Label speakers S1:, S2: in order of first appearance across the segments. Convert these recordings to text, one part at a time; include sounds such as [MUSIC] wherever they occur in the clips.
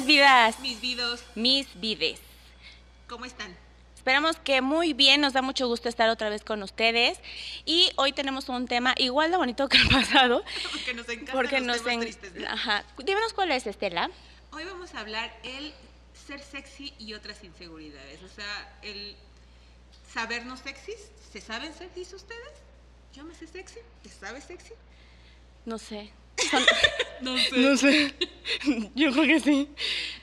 S1: mis vidas?
S2: Mis vidos,
S1: Mis vides.
S2: ¿cómo están?
S1: Esperamos que muy bien, nos da mucho gusto estar otra vez con ustedes. Y hoy tenemos un tema igual de bonito que el pasado. [LAUGHS]
S2: Porque nos encantan
S1: Porque
S2: los
S1: nos
S2: temas
S1: en-
S2: tristes. ¿no?
S1: Ajá. Díganos cuál es, Estela.
S2: Hoy vamos a hablar el ser sexy y otras inseguridades. O sea, el sabernos sexys. ¿Se saben sexys ustedes? Yo me sé sexy. ¿Te sabes sexy?
S1: No sé. [LAUGHS]
S2: No sé.
S1: No sé. Yo creo que sí.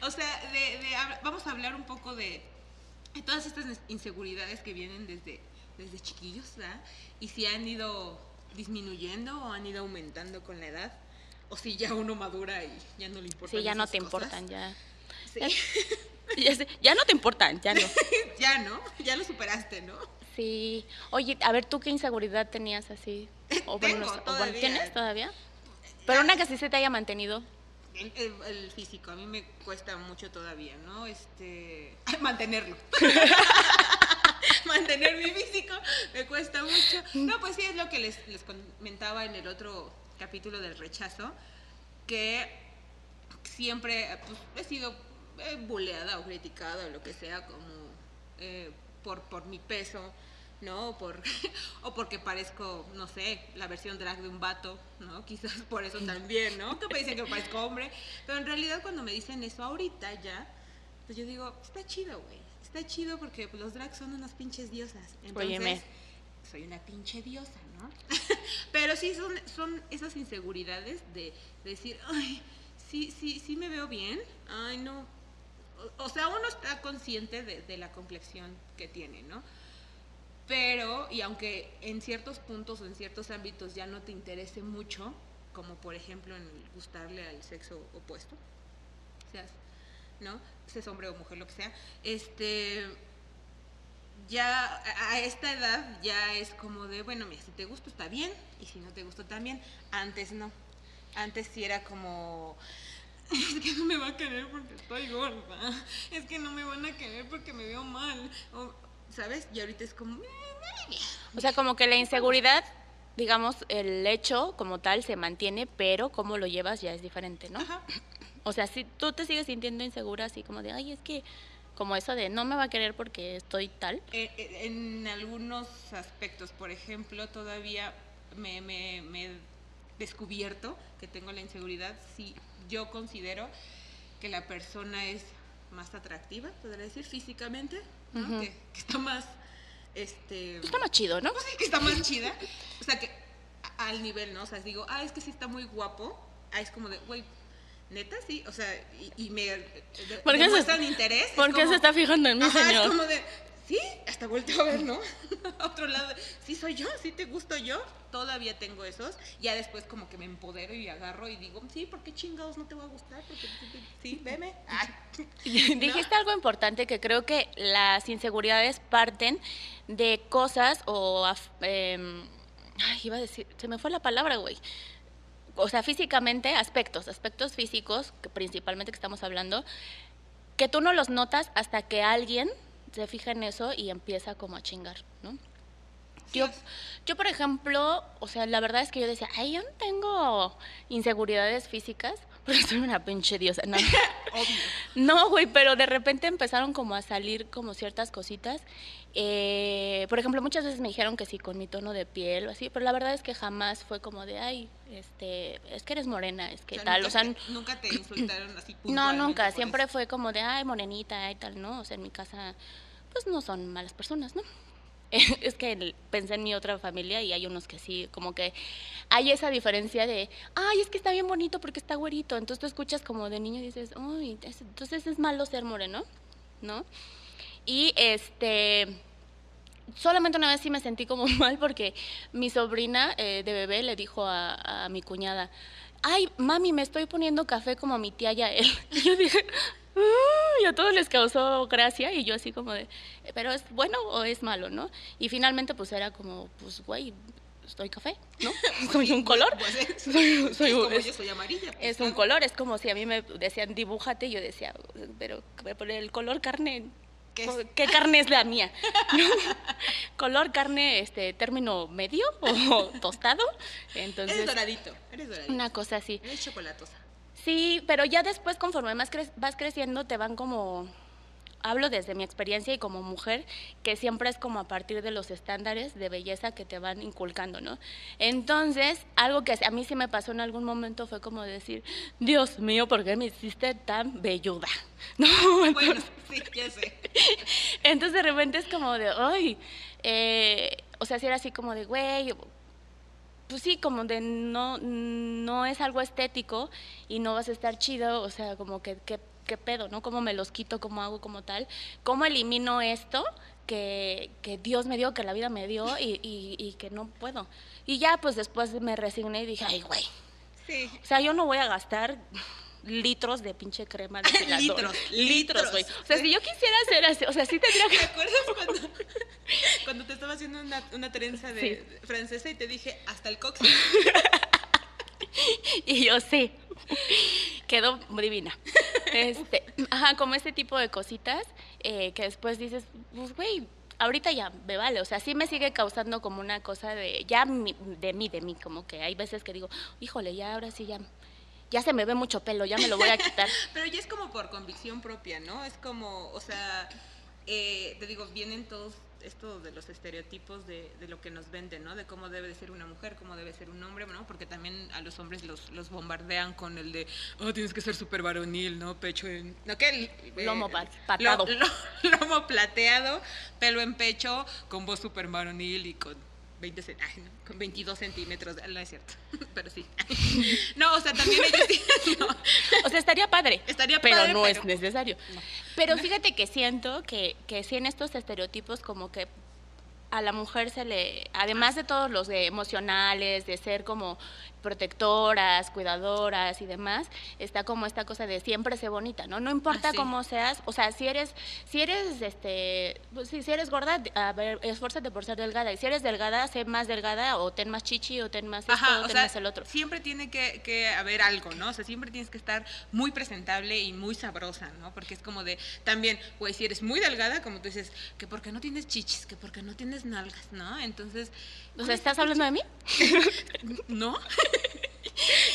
S2: O sea, de- de vamos a hablar un poco de, de todas estas inseguridades que vienen desde, desde chiquillos, ¿verdad? Y si han ido disminuyendo o han ido aumentando con la edad. O si ya uno madura y ya no le importan
S1: Sí, ya no te
S2: cosas.
S1: importan, ya.
S2: Sí. [LAUGHS]
S1: Ya, no te importan, ya no. [LAUGHS]
S2: ya, ¿no? Ya lo superaste, ¿no?
S1: Sí. Oye, a ver, ¿tú qué inseguridad tenías así? O,
S2: Tengo,
S1: no sé, o
S2: todavía.
S1: ¿Tienes todavía? Pero una que sí se te haya mantenido.
S2: El, físico, a mí me cuesta mucho todavía, ¿no? Este, [LAUGHS] mantenerlo. [LAUGHS] Mantener mi físico me cuesta mucho. No, pues sí, es lo que les, les comentaba en el otro capítulo del rechazo, que siempre pues, he sido eh, buleada o criticada o lo que sea como eh, por, por mi peso, ¿no? O, por, [LAUGHS] o porque parezco, no sé, la versión drag de un vato, ¿no? [LAUGHS] Quizás por eso también, ¿no? Que me dicen que parezco hombre. Pero en realidad cuando me dicen eso ahorita ya, pues yo digo, está chido, güey. Está chido porque pues, los drags son unas pinches diosas. Entonces,
S1: Óyeme.
S2: soy una pinche diosa, ¿no? [LAUGHS] Pero sí son, son esas inseguridades de, de decir, ay, sí, sí, sí me veo bien, ay, no. O, o sea, uno está consciente de, de la complexión que tiene, ¿no? Pero, y aunque en ciertos puntos o en ciertos ámbitos ya no te interese mucho, como por ejemplo en gustarle al sexo opuesto, seas, ¿no? Seas hombre o mujer, lo que sea, este, ya a- esta edad ya es como de, bueno, mira, si te gusta está bien y si no te gusta también. Antes no. Antes sí era como, es que no me va a querer porque estoy gorda. Es que no me van a querer porque me veo mal. ¿Sabes? Y ahorita es como, "Eh,
S1: O sea, como que la inseguridad, digamos, el hecho como tal se mantiene, pero cómo lo llevas ya es diferente, ¿no?
S2: ajá.
S1: O sea, si tú te sigues sintiendo insegura, así como de, ay, es que, como eso de, no me va a querer porque estoy tal.
S2: Eh, eh, En algunos aspectos, por ejemplo, todavía me, me- me he descubierto que tengo la inseguridad si yo considero que la persona es más atractiva, podría decir, físicamente, que, que está más, este...
S1: Está más chido, ¿no?
S2: pues sí, que está más chida. O sea, que al nivel, ¿no? O sea, digo, ah, es que sí está muy guapo. Ah, es como de, güey, neta, sí. O sea, y, y me de-
S1: ¿Por qué se-
S2: interés.
S1: ¿Por qué se está fijando en mí,
S2: Ajá,
S1: señor?
S2: es como de, sí, hasta vuelto a ver, ¿no? [LAUGHS] otro lado, sí soy yo, sí te gusto yo. Todavía tengo esos. Ya después como que me empodero y agarro y digo, sí, ¿por qué chingados no te va a gustar? Porque sí, veme. [LAUGHS]
S1: Dijiste algo importante que creo que las inseguridades parten de cosas o... em, ay, iba a decir, se me fue la palabra, güey. O sea, físicamente, aspectos, aspectos físicos, que principalmente que estamos hablando, que tú no los notas hasta que alguien se fija en eso y empieza como a chingar, ¿no?
S2: Sí,
S1: Yo, yo, por ejemplo, o sea, la verdad es que yo decía, ay, yo no tengo inseguridades físicas, soy una pinche diosa. No, [LAUGHS] no, güey, pero de repente empezaron como a salir como ciertas cositas. Eh, por ejemplo, muchas veces me dijeron que sí con mi tono de piel o así, pero la verdad es que jamás fue como de, ay, este, es que eres morena, es que
S2: O sea,
S1: tal,
S2: nunca
S1: o sea,
S2: te- nunca te [CLEARS THROAT] insultaron así
S1: no, nunca, siempre
S2: eso.
S1: fue como de, ay, morenita y tal, ¿no? O sea, en mi casa, pues no son malas personas, ¿no? [LAUGHS] Es que pensé en mi otra familia y hay unos que sí, como que hay esa diferencia de, ay, es que está bien bonito porque está güerito. Entonces tú escuchas como de niño y dices, uy, es- entonces es malo ser moreno, ¿no? Y este, solamente una vez sí me sentí como [LAUGHS] mal porque mi sobrina eh, de bebé le dijo a, mi cuñada, ay, mami, me estoy poniendo café como mi tía Yael. [LAUGHS] Y yo dije, y a todos les causó gracia y yo así como de, pero es bueno o es malo, ¿no? Y finalmente pues era como, pues güey, estoy café, ¿no? [LAUGHS] [LAUGHS] Soy un color.
S2: Pues, es-
S1: Soy- soy
S2: es
S1: un-
S2: como
S1: es-
S2: yo soy amarilla. pues,
S1: Es un color, es como si a mí me decían dibújate, y yo decía, pero pero el color carne,
S2: ¿Qué es?
S1: ¿qué carne es la mía? [LAUGHS] Color carne, este, término medio o tostado, entonces
S2: Eres doradito, eres doradito.
S1: una cosa así.
S2: Eres chocolatosa.
S1: Sí, pero ya después, conforme más cre- vas creciendo, te van como. Hablo desde mi experiencia y como mujer, que siempre es como a partir de los estándares de belleza que te van inculcando, ¿no? Entonces, algo que a mí sí me pasó en algún momento fue como decir, Dios mío, ¿por qué me hiciste tan velluda? [LAUGHS] ¿No?
S2: Bueno, sí, ya sé. [LAUGHS]
S1: Entonces de repente es como de, ay, eh, o sea, si era así como de, güey, pues sí, como de no, no es algo estético y no vas a estar chido, o sea, como que, que- qué pedo, ¿no? ¿Cómo me los quito? ¿Cómo hago como tal? ¿Cómo elimino esto que, que Dios me dio, que la vida me dio y, y- y que no puedo? Y ya, pues después me resigné y dije, ay, güey,
S2: Sí.
S1: o sea, yo no voy a gastar litros de pinche crema depiladora. [LAUGHS]
S2: Litros, litros.
S1: güey. O sea, si yo quisiera hacer así, o sea, sí tendría
S2: ¿Te
S1: que...
S2: acuerdas cuando, [LAUGHS] cuando te estaba haciendo una, una trenza de,
S1: Sí.
S2: de francesa y te dije hasta el cox? [LAUGHS]
S1: Y yo sí. Quedó divina. Este, ajá, como este tipo de cositas eh, que después dices, pues güey, ahorita ya me vale. O sea, sí me sigue causando como una cosa de, ya mi- de mí, de mí, como que hay veces que digo, híjole, ya ahora sí ya, ya se me ve mucho pelo, ya me lo voy a quitar. [LAUGHS]
S2: Pero ya es como por convicción propia, ¿no? Es como, o sea, eh, te digo, vienen todos esto de los estereotipos de, de lo que nos venden, ¿no? De cómo debe de ser una mujer, cómo debe ser un hombre, ¿no? Porque también a los hombres los, los bombardean con el de, oh, tienes que ser súper varonil, ¿no? Pecho en... ¿No qué?
S1: Lomo
S2: eh,
S1: pa- patado.
S2: lo- [LAUGHS] lo- lomo plateado, pelo en pecho, con voz súper varonil y con 20 cen- ay, no, con 22 centímetros, no es cierto, [LAUGHS] pero sí. [LAUGHS] No, o sea, también ellos [LAUGHS] no,
S1: O sea, estaría padre.
S2: Estaría
S1: pero
S2: padre,
S1: no
S2: pero-
S1: es necesario. Pero fíjate que siento que, que sí en estos estereotipos como que a la mujer se le, además de todos los de emocionales, de ser como protectoras, cuidadoras y demás, está como esta cosa de siempre ser bonita, ¿no? No importa
S2: Ah, sí.
S1: cómo seas, o sea, si eres, si eres, este, pues si eres gorda, a ver, esfuérzate por ser delgada, y si eres delgada, sé más delgada, o ten más chichi, o ten más esto,
S2: Ajá,
S1: o
S2: o
S1: ten
S2: sea,
S1: más el otro.
S2: siempre tiene que, que haber algo, ¿no? O sea, siempre tienes que estar muy presentable y muy sabrosa, ¿no? Porque es como de, también, güey, si eres muy delgada, como tú dices, que porque no tienes chichis, que porque no tienes nalgas, ¿no? Entonces,
S1: O sea, ¿estás hablando de mí? [LAUGHS]
S2: ¿no?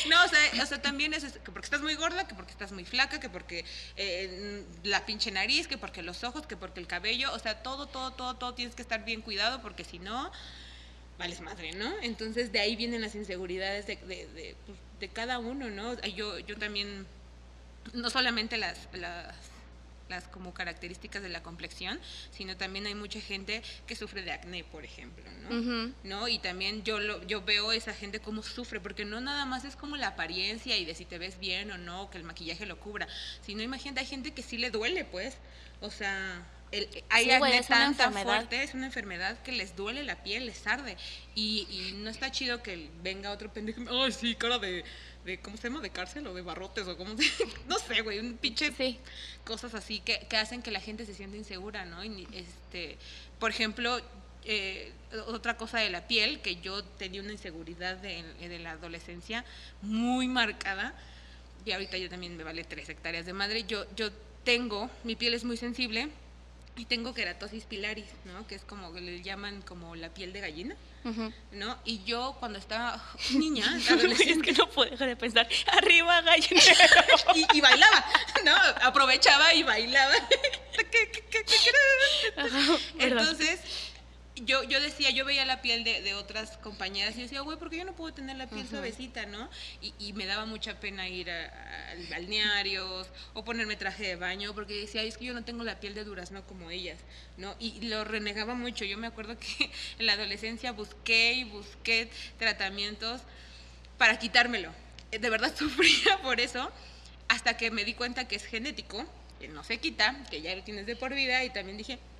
S2: No, o sea, o sea, también es, que porque estás muy gorda, que porque estás muy flaca, que porque eh, la pinche nariz, que porque los ojos, que porque el cabello, o sea, todo, todo, todo, todo tienes que estar bien cuidado porque si no, vales madre, ¿no? Entonces de ahí vienen las inseguridades de, de, de, pues, de cada uno, ¿no? Yo, yo también, no solamente las, las las como características de la complexión, sino también hay mucha gente que sufre de acné, por ejemplo, ¿no? ¿no? Y también yo lo, yo veo esa gente cómo sufre, porque no nada más es como la apariencia y de si te ves bien o no, que el maquillaje lo cubra, sino imagínate, hay gente que sí le duele, pues, o sea, el, hay
S1: Sí,
S2: acné
S1: es una
S2: tan, fuerte, es una enfermedad que les duele la piel, les arde, y, y no está chido que venga otro pendejo, ay, sí, cara de, de, ¿cómo se llama? De cárcel o de barrotes o como, [LAUGHS] no sé, güey, un pinche
S1: Sí.
S2: cosas así que, que hacen que la gente se sienta insegura, ¿no? Y, este, por ejemplo, eh, otra cosa de la piel, que yo tenía una inseguridad de, de la adolescencia muy marcada, y ahorita yo también me vale tres hectáreas de madre, yo, yo tengo, mi piel es muy sensible, y tengo keratosis pilaris, ¿no? Que es como le llaman como la piel de gallina. ¿no? Y yo cuando estaba [LAUGHS] niña,
S1: es que no puedo dejar de pensar, arriba gallinero. [LAUGHS]
S2: y, y bailaba, ¿no? Aprovechaba y bailaba. [LAUGHS] Entonces, yo, yo decía, yo veía la piel de, de otras compañeras y decía, güey, porque yo no puedo tener la piel suavecita, ¿no? Y, y me daba mucha pena ir a, a balnearios o ponerme traje de baño porque decía, "Ay, es que yo no tengo la piel de durazno como ellas, ¿no? Y lo renegaba mucho. Yo me acuerdo que [LAUGHS] en la adolescencia busqué y busqué tratamientos para quitármelo. Eh, De verdad [LAUGHS] sufría por eso hasta que me di cuenta que es genético, que no se quita, que ya lo tienes de por vida y también dije, "Ah, eh,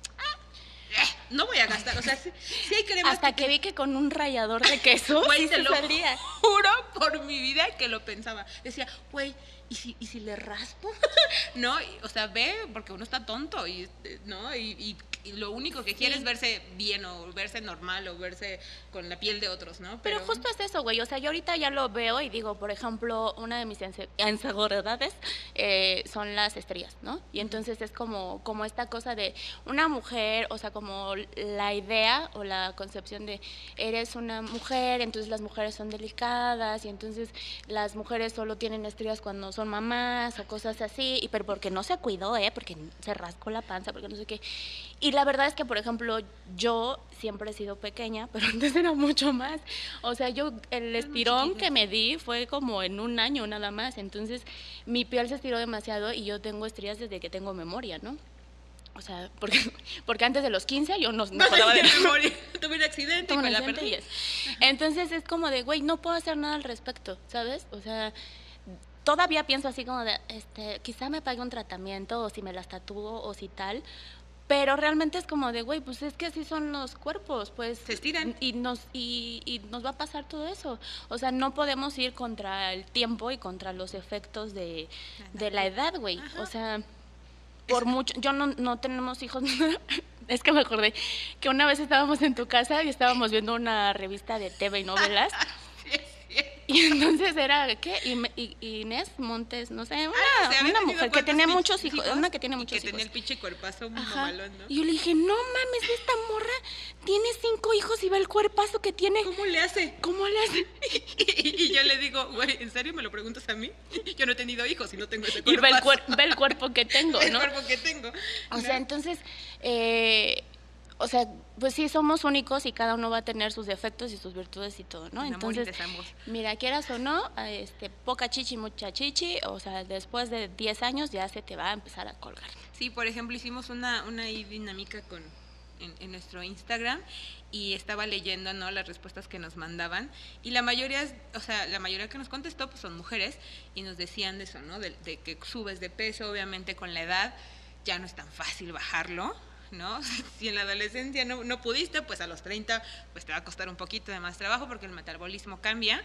S2: no voy a gastar, o sea, sí, sí hay cremas
S1: Hasta que vi que con un rallador de queso [LAUGHS]
S2: Güey,
S1: sí
S2: te
S1: se
S2: lo
S1: salía.
S2: juro por mi vida que lo pensaba. Decía, güey, ¿y si, ¿y si le raspo? [LAUGHS] no, y, o sea, ve, porque uno está tonto, y, eh, ¿no? Y, y- y lo único que quiere
S1: Sí.
S2: es verse bien o verse normal o verse con la piel de otros, ¿no?
S1: Pero justo es eso, güey. O sea, yo ahorita ya lo veo y digo, por ejemplo, una de mis inse- inseguridades eh, son las estrías, ¿no? Y entonces es como, como esta cosa de una mujer, o sea, como la idea o la concepción de eres una mujer, entonces las mujeres son delicadas y entonces las mujeres solo tienen estrías cuando son mamás o cosas así, y pero porque no se cuidó, ¿eh? Porque se rascó la panza, porque no sé qué. Y la verdad es que, por ejemplo, yo siempre he sido pequeña, [LAUGHS] pero antes era mucho más. O sea, yo el estirón que me di fue como en un año nada más. Entonces, mi piel se estiró demasiado y yo tengo estrías desde que tengo memoria, ¿no? O sea, porque, [LAUGHS] porque antes de los 15 yo no, no
S2: de [LAUGHS] memoria. Tuve un accidente y me la perdí.
S1: Entonces es como de, güey, no puedo hacer nada al respecto, ¿sabes? O sea, todavía pienso así como de, este, quizá me pague un tratamiento o si me las tatúo o si tal, pero realmente es como de, güey, pues es que así son los cuerpos, pues.
S2: Se estiran.
S1: Y nos, y, y, nos va a pasar todo eso. O sea, no podemos ir contra el tiempo y contra los efectos de, de la edad, güey. O sea, por mucho, yo no, no tenemos hijos. [LAUGHS] es que me acordé que una vez estábamos en tu casa y estábamos viendo una revista de TV y novelas. [LAUGHS] [LAUGHS] Y entonces era, ¿qué? Inés Montes, no sé, una, ah, una mujer que tenía muchos hijos, una que tiene muchos
S2: hijos. Que tenía el pinche cuerpazo mamalón, ¿no?
S1: Y yo le dije, no mames, esta morra tiene cinco hijos y ve el cuerpazo que tiene.
S2: ¿Cómo le hace?
S1: ¿Cómo le hace? [LAUGHS]
S2: y, yo le digo, güey, ¿en serio me lo preguntas a mí? Yo no he tenido hijos y no tengo ese
S1: cuerpazo. Y ve el, cuerpo que [LAUGHS] tengo, ¿no?
S2: el cuerpo que tengo.
S1: O sea, entonces, eh, o sea, pues sí, somos únicos y cada uno va a tener sus defectos y sus virtudes y todo, ¿no? Entonces, mira, quieras o no, este, poca chichi, mucha chichi, o sea, después de 10 años ya se te va a empezar a colgar.
S2: Sí, por ejemplo, hicimos una, una dinámica con, en, nuestro Instagram y estaba leyendo no las respuestas que nos mandaban y la mayoría o sea la mayoría que nos contestó pues son mujeres y nos decían de eso no de que subes de peso obviamente con la edad ya no es tan fácil bajarlo ¿no? [LAUGHS] Si en la adolescencia no, no, pudiste, pues a los 30 pues te va a costar un poquito de más trabajo porque el metabolismo cambia.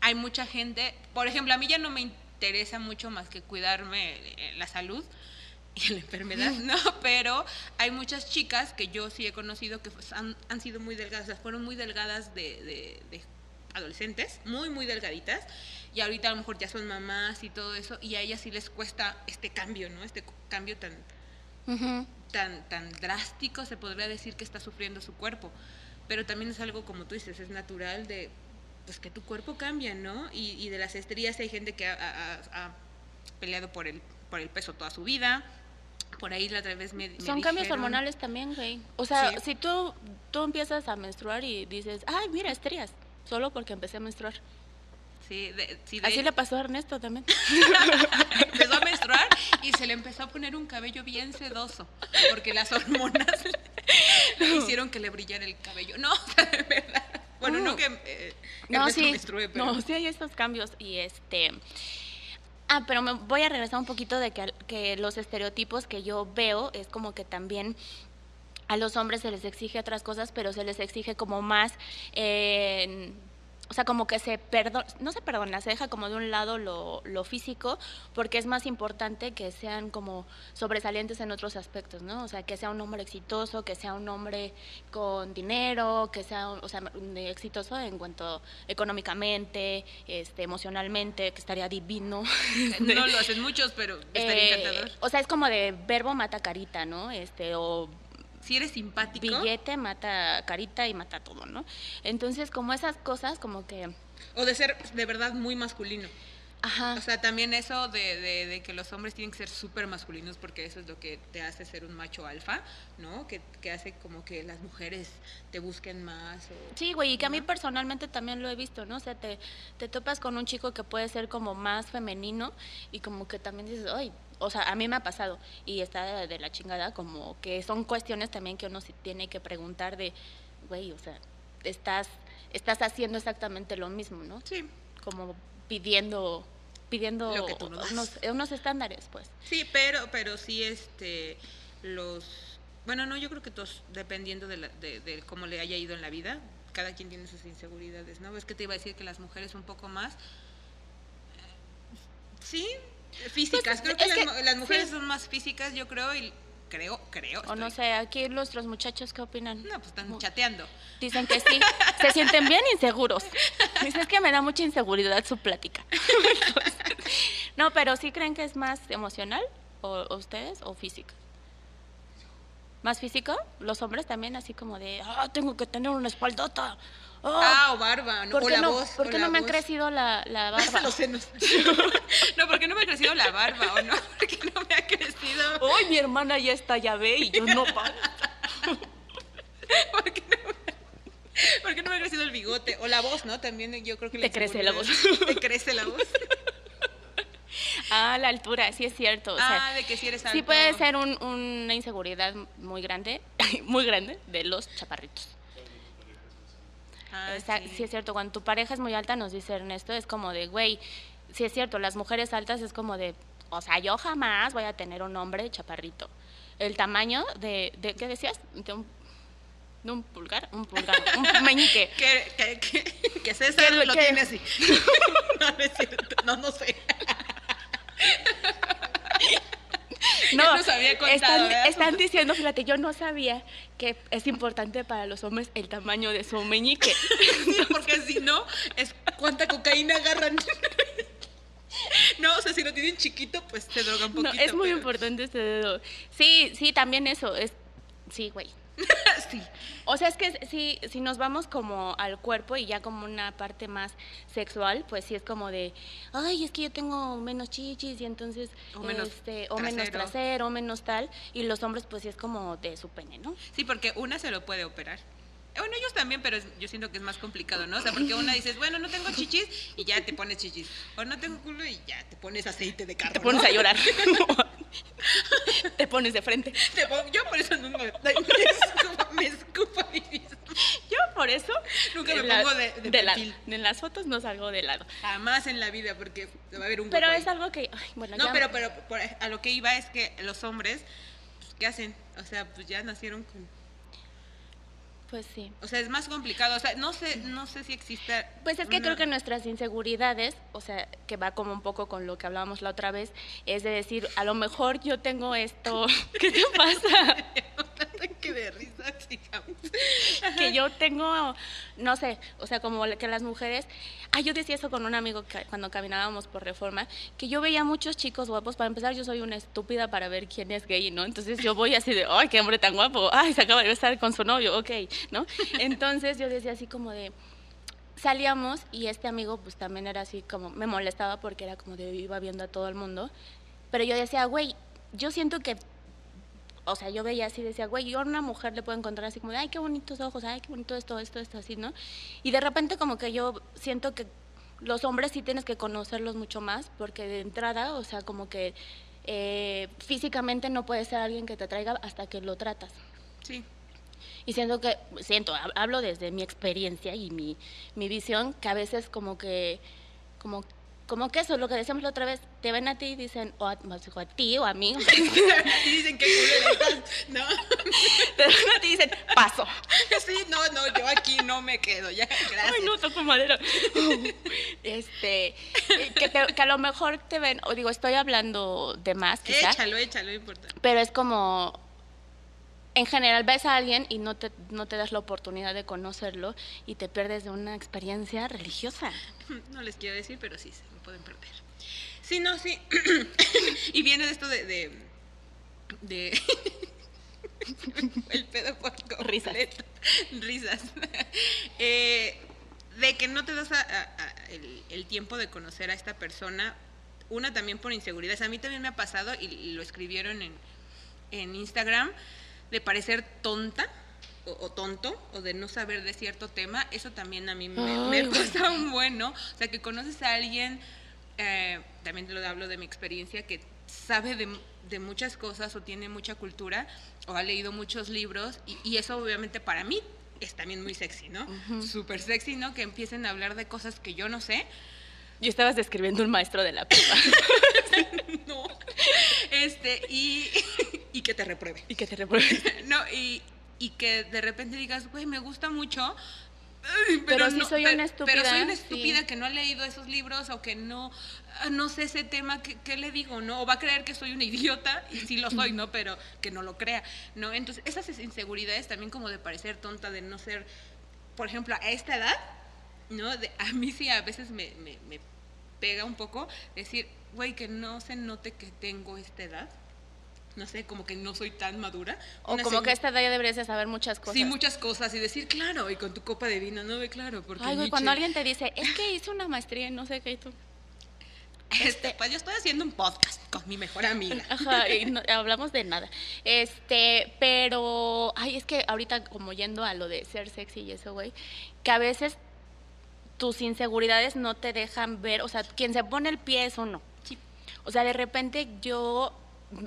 S2: Hay mucha gente, por ejemplo, a mí ya no me interesa mucho más que cuidarme eh, la salud y la enfermedad, ¿no? [LAUGHS] Pero hay muchas chicas que yo sí he conocido que pues, han, han, sido muy delgadas, fueron muy delgadas de, de, adolescentes, muy, muy delgaditas, y ahorita a lo mejor ya son mamás y todo eso, y a ellas sí les cuesta este cambio, ¿no? Este cambio tan, tan, tan drástico, se podría decir que está sufriendo su cuerpo. Pero también es algo, como tú dices, es natural de pues que tu cuerpo cambia, ¿no? Y, de las estrías hay gente que ha, peleado por el, por el peso toda su vida. Por ahí la otra vez me,
S1: Son cambios hormonales también, güey. O sea, si tú, tú empiezas a menstruar y dices, ay, mira, estrías, solo porque empecé a menstruar. Así le pasó a Ernesto también. [LAUGHS]
S2: empezó a menstruar y se le empezó a poner un cabello bien sedoso, porque las hormonas le hicieron que le brillara el cabello. No, [LAUGHS] de verdad. Bueno, no, mm. que eh,
S1: no, sí, no, sí hay estos cambios y este... Ah, pero me voy a regresar un poquito de que, que los estereotipos que yo veo es como que también a los hombres se les exige otras cosas, pero se les exige como más eh, o sea, como que se perdona, no se perdona, se deja como de un lado lo, lo, físico, porque es más importante que sean como sobresalientes en otros aspectos, ¿no? O sea, que sea un hombre exitoso, que sea un hombre con dinero, que sea, o sea, exitoso en cuanto económicamente, este, emocionalmente, que estaría divino. [LAUGHS]
S2: No lo hacen muchos, pero estaría eh, encantador.
S1: O sea, es como de verbo mata carita, ¿no? Este, o
S2: si eres simpático.
S1: Billete mata carita y mata todo, ¿no? Entonces, como esas cosas, como que...
S2: O de ser de verdad muy masculino. Ajá. O sea, también eso de, de, que los hombres tienen que ser súper masculinos porque eso es lo que te hace ser un macho alfa, ¿no? Que, que hace como que las mujeres te busquen más.
S1: sí, güey, y que a mí personalmente también lo he visto, ¿no? O sea, te, te topas con un chico que puede ser como más femenino y como que también dices, ay, o sea, a mí me ha pasado y está de, la chingada, como que son cuestiones también que uno se tiene que preguntar de, güey, o sea, estás, estás haciendo exactamente lo mismo, ¿no?
S2: Sí.
S1: Como pidiendo pidiendo unos, estándares, pues.
S2: Sí, pero, pero sí, este, los, bueno, no, yo creo que todos, dependiendo de, de, cómo le haya ido en la vida, cada quien tiene sus inseguridades, ¿no? Es que te iba a decir que las mujeres un poco más, eh, sí, Físicas, pues, creo que, las, mujeres son más físicas, yo creo, y creo, creo.
S1: O no sé, aquí nuestros muchachos, ¿qué opinan?
S2: No, pues están chateando.
S1: Dicen que sí, se [LAUGHS] sienten bien inseguros. Dicen que me da mucha inseguridad su plática. [LAUGHS] no, pero ¿sí creen que es más emocional, o, ustedes, o física? más físico, los hombres también así como de, ah, tengo que tener una espaldota.
S2: Ah, o barba, ¿no?
S1: ¿Por
S2: o
S1: qué
S2: la
S1: no,
S2: voz.
S1: ¿por
S2: o
S1: qué
S2: la
S1: no me han
S2: voz.
S1: crecido la, la [LAUGHS] barba?
S2: Los [LAUGHS] senos. no, porque no me ha crecido la barba, ¿o no? [LAUGHS] Porque no me ha crecido.
S1: Uy, mi hermana ya está, ya ve, y yo no paro.
S2: ¿Por qué no me- por qué no me ha crecido el bigote? O la voz, ¿no? También yo creo que
S1: Te crece la
S2: inseguridad- Te crece la voz.
S1: Ah, la altura, sí es cierto. o sea,
S2: ah, de que si eres alto.
S1: sí puede ser un- una inseguridad muy grande, muy grande, de los chaparritos.
S2: Ah,
S1: Esa- sí. es cierto, cuando tu pareja es muy alta, nos dice Ernesto, es como de, güey, sí es cierto, las mujeres altas es como de, o sea, yo jamás voy a tener un hombre chaparrito. El tamaño de, de ¿qué decías? De un, de un pulgar, un pulgar, un [LAUGHS] meñique.
S2: Que, que, que, que César
S1: Que-
S2: lo tiene así. [LAUGHS] no, no es cierto. No, no sé. [LAUGHS] [LAUGHS]
S1: No,
S2: nos había contado,
S1: están, están diciendo, fíjate, yo no sabía que es importante para los hombres el tamaño de su meñique. [LAUGHS]
S2: Sí, porque si no, es cuánta cocaína agarran. [LAUGHS] No, o sea, si lo tienen chiquito, pues te drogan
S1: No,
S2: poquito.
S1: es muy
S2: pero-
S1: importante este dedo. Sí, sí, también eso, es, sí, güey. [LAUGHS]
S2: sí.
S1: O sea, es que si, si nos vamos como al cuerpo y ya como una parte más sexual, pues sí es como de, ay, es que yo tengo menos chichis y entonces,
S2: O menos
S1: este, o menos
S2: trasero.
S1: trasero, o menos tal, y los hombres pues sí es como de su pene, ¿no?
S2: Sí, porque una se lo puede operar. Bueno, ellos también, pero yo siento que es más complicado, ¿no? O sea, porque una dices, bueno, no tengo chichis y ya te pones chichis. O no tengo culo y ya te pones aceite de carro.
S1: Te pones
S2: ¿no?
S1: a llorar. [LAUGHS] [LAUGHS] Te pones de frente. [LAUGHS]
S2: Yo por eso nunca me, escupo, me escupo a mí misma.
S1: Yo por eso
S2: Nunca me
S1: la-
S2: pongo de- de perfil.
S1: En las fotos no salgo de lado.
S2: Jamás en la vida, porque va a haber un
S1: Pero es
S2: ahí.
S1: algo que, ay, bueno,
S2: No,
S1: ya-
S2: pero, pero por- a lo que iba es que los hombres, pues, ¿qué hacen? O sea, pues ya nacieron con...
S1: pues sí.
S2: O sea, es más complicado. O sea, no sé, no sé si existe...
S1: Pues es que
S2: una-
S1: creo que nuestras inseguridades, o sea, que va como un poco con lo que hablábamos la otra vez, es de decir, a lo mejor yo tengo esto, [LAUGHS] ¿qué te pasa? [LAUGHS] [LAUGHS]
S2: que de risa,
S1: que yo tengo, no sé, o sea, como que las mujeres, ah, yo decía eso con un amigo que- cuando caminábamos por Reforma, que yo veía muchos chicos guapos, para empezar yo soy una estúpida para ver quién es gay, ¿no? Entonces yo voy así de, ay, qué hombre tan guapo, ay, se acaba de besar con su novio, ok, ¿no? Entonces yo decía así como de, salíamos y este amigo pues también era así como, me molestaba porque era como de, iba viendo a todo el mundo, pero yo decía, güey, yo siento que o sea, yo veía así, decía, güey, yo a una mujer le puedo encontrar así como de, ay, qué bonitos ojos, ay, qué bonito esto, esto, esto, así, ¿no? Y de repente como que yo siento que los hombres sí tienes que conocerlos mucho más, porque de entrada, o sea, como que eh, físicamente no puede ser alguien que te traiga hasta que lo tratas.
S2: Sí.
S1: Y siento que, siento, hab- hablo desde mi experiencia y mi, mi visión, que a veces como que, como, como que eso, lo que decíamos la otra vez, te ven a ti y dicen, o a, o a ti o a mí, [LAUGHS]
S2: Y dicen que culera estás. No. [LAUGHS]
S1: te ven a ti y dicen, paso. [LAUGHS]
S2: Sí, no, no, yo aquí no me quedo. Ya, gracias.
S1: Ay, no, toco madera. este, eh, que, te- que a lo mejor te ven, o digo, estoy hablando de más, quizá,
S2: Échalo, échalo, no importa.
S1: pero es como, en general ves a alguien y no te, no te das la oportunidad de conocerlo y te pierdes de una experiencia religiosa. [LAUGHS]
S2: No les quiero decir, pero sí, se me pueden perder. Sí, no, sí. [COUGHS] y viene de esto de... de, de- [LAUGHS] el pedo por
S1: Risas.
S2: Risas. [LAUGHS] Eh, de que no te das a- a- a- el, el tiempo de conocer a esta persona. Una también por inseguridades. A mí también me ha pasado, y, y lo escribieron en, en Instagram, de parecer tonta o, o tonto o de no saber de cierto tema. Eso también a mí me, me
S1: Ay, güey.
S2: pasa un bueno. O sea, que conoces a alguien, eh, también te lo hablo de mi experiencia, que sabe de, de muchas cosas o tiene mucha cultura o ha leído muchos libros y, y eso obviamente para mí es también muy sexy, ¿no? Súper sexy, ¿no? Que empiecen a hablar de cosas que yo no sé.
S1: Yo estabas describiendo un maestro de la prepa [LAUGHS]
S2: no. Este, y, [LAUGHS] y que te repruebe.
S1: y que te repruebes. [LAUGHS]
S2: No, y, y que de repente digas, güey, me gusta mucho. ay,
S1: Pero sí
S2: no-
S1: soy una
S2: Pero soy una
S1: estúpida,
S2: estúpida
S1: sí.
S2: que no ha leído esos libros o que no, ah, no sé ese tema, ¿qué, qué le digo, no? O va a creer que soy una idiota, y sí lo soy, ¿no? Pero que no lo crea, ¿no? Entonces, esas inseguridades también como de parecer tonta, de no ser, por ejemplo, a esta edad, ¿no? De- a mí sí a veces me, me- me pega un poco decir, güey, que no se note que tengo esta edad. No sé, como que no soy tan madura.
S1: O
S2: Una
S1: como que a esta edad ya deberías de saber muchas cosas.
S2: Sí, muchas cosas y decir, claro, y con tu copa de vino, no ve claro, porque
S1: Ay, güey,
S2: Nietzsche-
S1: cuando alguien te dice, es que hice una maestría en no sé qué, y tú. [LAUGHS]
S2: Este, pues yo estoy haciendo un podcast con mi mejor amiga. [LAUGHS]
S1: Ajá, y no- hablamos de nada. Este, pero, ay, es que ahorita como yendo a lo de ser sexy y eso, güey, que a veces tus inseguridades no te dejan ver, o sea, quien se pone el pie es uno.
S2: Sí.
S1: O sea, de repente yo,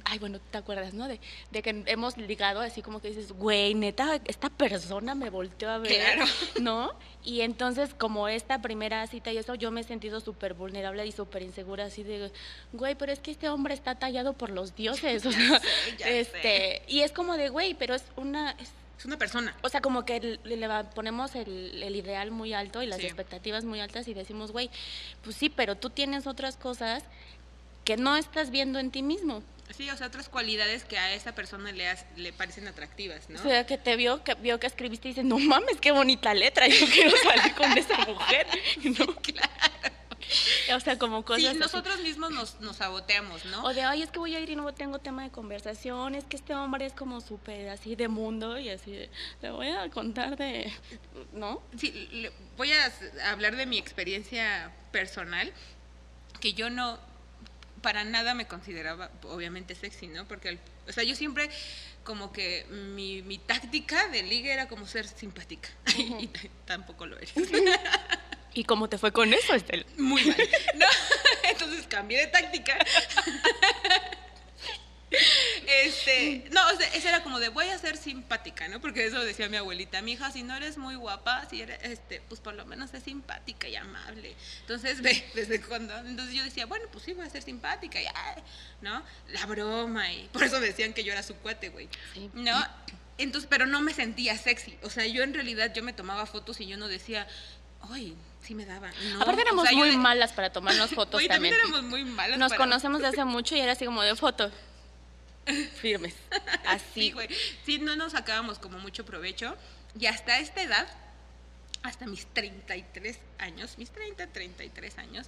S1: ay, bueno, ¿te acuerdas, no? De, de que hemos ligado así como que dices, güey, neta, esta persona me volteó a ver,
S2: Claro.
S1: ¿no? Y entonces, como esta primera cita y eso, yo me he sentido súper vulnerable y súper insegura, así de, güey, pero es que este hombre está tallado por los dioses, o [LAUGHS] sea, este, y es como de, güey, pero es una, es-
S2: Es una persona.
S1: o sea, como que le, ponemos el, el ideal muy alto y las
S2: Sí.
S1: expectativas muy altas y decimos, güey, pues sí, pero tú tienes otras cosas que no estás viendo en ti mismo.
S2: Sí, o sea, otras cualidades que a esa persona le, has- le parecen atractivas, ¿no?
S1: O sea, que te vio que vio que escribiste y dice, no mames, qué bonita letra, yo quiero salir con esa mujer. [LAUGHS] ¿no? O sea, como cosas
S2: sí,
S1: así.
S2: nosotros mismos nos, nos saboteamos, ¿no?
S1: O de, ay, es que voy a ir y no tengo tema de conversación, es que este hombre es como súper así de mundo y así, de, le voy a contar de, ¿no?
S2: Sí, le- voy a hablar de mi experiencia personal, que yo no, para nada me consideraba, obviamente, sexy, ¿no? Porque, al- o sea, yo siempre, como que mi, mi táctica de ligue era como ser simpática, [LAUGHS] y tampoco lo eres.
S1: ¿Y cómo te fue con eso, Estel?
S2: Muy mal. [LAUGHS] No, [LAUGHS] entonces cambié de táctica. Este, no, o sea, esa era como de voy a ser simpática, ¿no? Porque eso decía mi abuelita, mi hija, si no eres muy guapa, si eres, este, pues por lo menos es simpática y amable. Entonces, ve, [LAUGHS] desde cuando, entonces yo decía, bueno, pues sí, voy a ser simpática, ya, ¿no? La broma y por eso decían que yo era su cuate, güey.
S1: Sí.
S2: ¿No? Entonces, pero no me sentía sexy. O sea, yo en realidad yo me tomaba fotos y yo no decía, ay, sí me daba. No.
S1: Aparte
S2: O
S1: éramos
S2: sea,
S1: muy
S2: de-
S1: malas para tomarnos [LAUGHS] fotos
S2: Güey,
S1: también.
S2: éramos muy malas.
S1: Nos
S2: para-
S1: conocemos de [LAUGHS] hace mucho y era así como de foto. [LAUGHS] Firmes.
S2: Sí,
S1: Así.
S2: güey. Sí, no nos sacábamos como mucho provecho. Y hasta esta edad, hasta mis 33 años, mis 30, 33 años,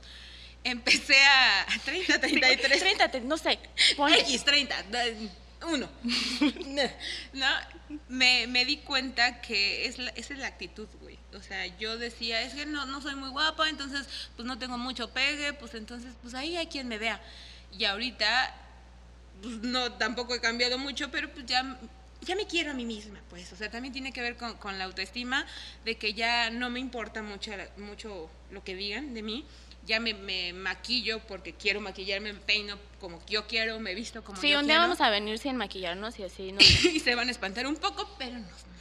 S2: empecé a... 30, 33.
S1: 30, te- no sé. ponle.
S2: X, 30, eh, uno. [LAUGHS] no, me, me di cuenta que es la, esa es la actitud, güey. O sea, yo decía, es que no, no soy muy guapa, entonces pues no tengo mucho pegue, pues entonces pues ahí hay quien me vea. Y ahorita, pues no, tampoco he cambiado mucho, pero pues ya, ya me quiero a mí misma, pues. O sea, también tiene que ver con, con la autoestima, de que ya no me importa mucho, mucho lo que digan de mí. Ya me, me maquillo porque quiero maquillarme, me peino como yo quiero, me visto como
S1: Sí,
S2: yo
S1: un día
S2: quiero.
S1: vamos a venir sin maquillarnos y así. [LAUGHS] ¿no?
S2: y se van a espantar un poco, pero no, no les importa.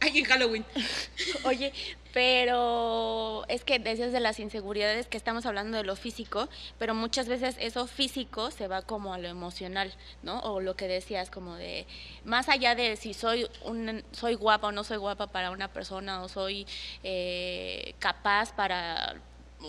S2: Ay, en Halloween. [LAUGHS]
S1: Oye, pero es que decías de las inseguridades que estamos hablando de lo físico, pero muchas veces eso físico se va como a lo emocional, ¿no? O lo que decías como de más allá de si soy un soy guapa o no soy guapa para una persona o soy eh, capaz para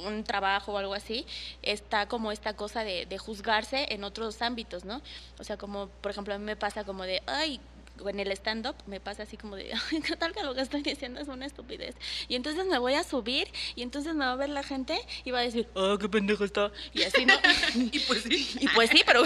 S1: un trabajo o algo así, está como esta cosa de, de juzgarse en otros ámbitos, ¿no? O sea, como por ejemplo a mí me pasa como de, ay, en el stand-up me pasa así como de, [LAUGHS] "Ay, ¿qué tal que lo que estoy diciendo es una estupidez? Y entonces me voy a subir y entonces me va a ver la gente y va a decir, ah, qué pendejo está. Y así, ¿no? [LAUGHS]
S2: y pues sí.
S1: y pues sí, pero,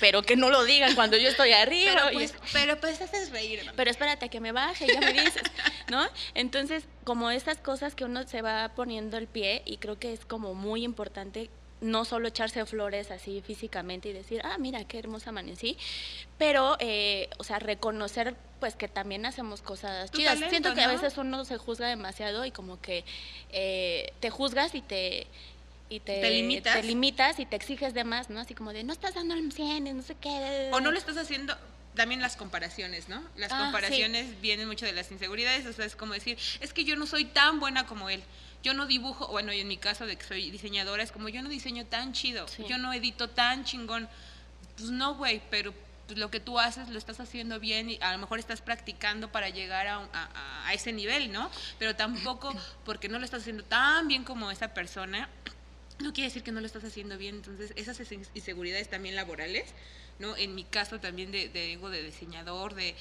S1: pero que no lo digan cuando yo estoy arriba.
S2: Pero
S1: y
S2: pues,
S1: es-
S2: pero pues haces reír. hermano.
S1: pero espérate a que me baje, ya me dices, ¿no? Entonces, como estas cosas que uno se va poniendo el pie, y creo que es como muy importante no solo echarse flores así físicamente y decir, ah, mira, qué hermosa amanecí, pero, eh, o sea, reconocer pues que también hacemos cosas chidas.
S2: talento,
S1: Siento que a veces uno se juzga demasiado y como que eh, te juzgas y te... Y te,
S2: Te limitas.
S1: te limitas y te exiges de más, ¿no? Así como de, no estás dando el 100, no sé qué.
S2: O no lo estás haciendo también las comparaciones, ¿no? Las
S1: Ah, sí.
S2: comparaciones vienen mucho de las inseguridades, o sea, es como decir, es que yo no soy tan buena como él. Yo no dibujo, bueno, y en mi caso de que soy diseñadora, es como yo no diseño tan chido,
S1: Sí.
S2: yo no edito tan chingón. Pues no, güey, pero pues, lo que tú haces lo estás haciendo bien y a lo mejor estás practicando para llegar a, un- a- a- ese nivel, ¿no? Pero tampoco [CLEARS THROAT] porque no lo estás haciendo tan bien como esa persona, no quiere decir que no lo estás haciendo bien. Entonces, esas inse- inseguridades también laborales, ¿no? En mi caso también de, de ego de diseñador, de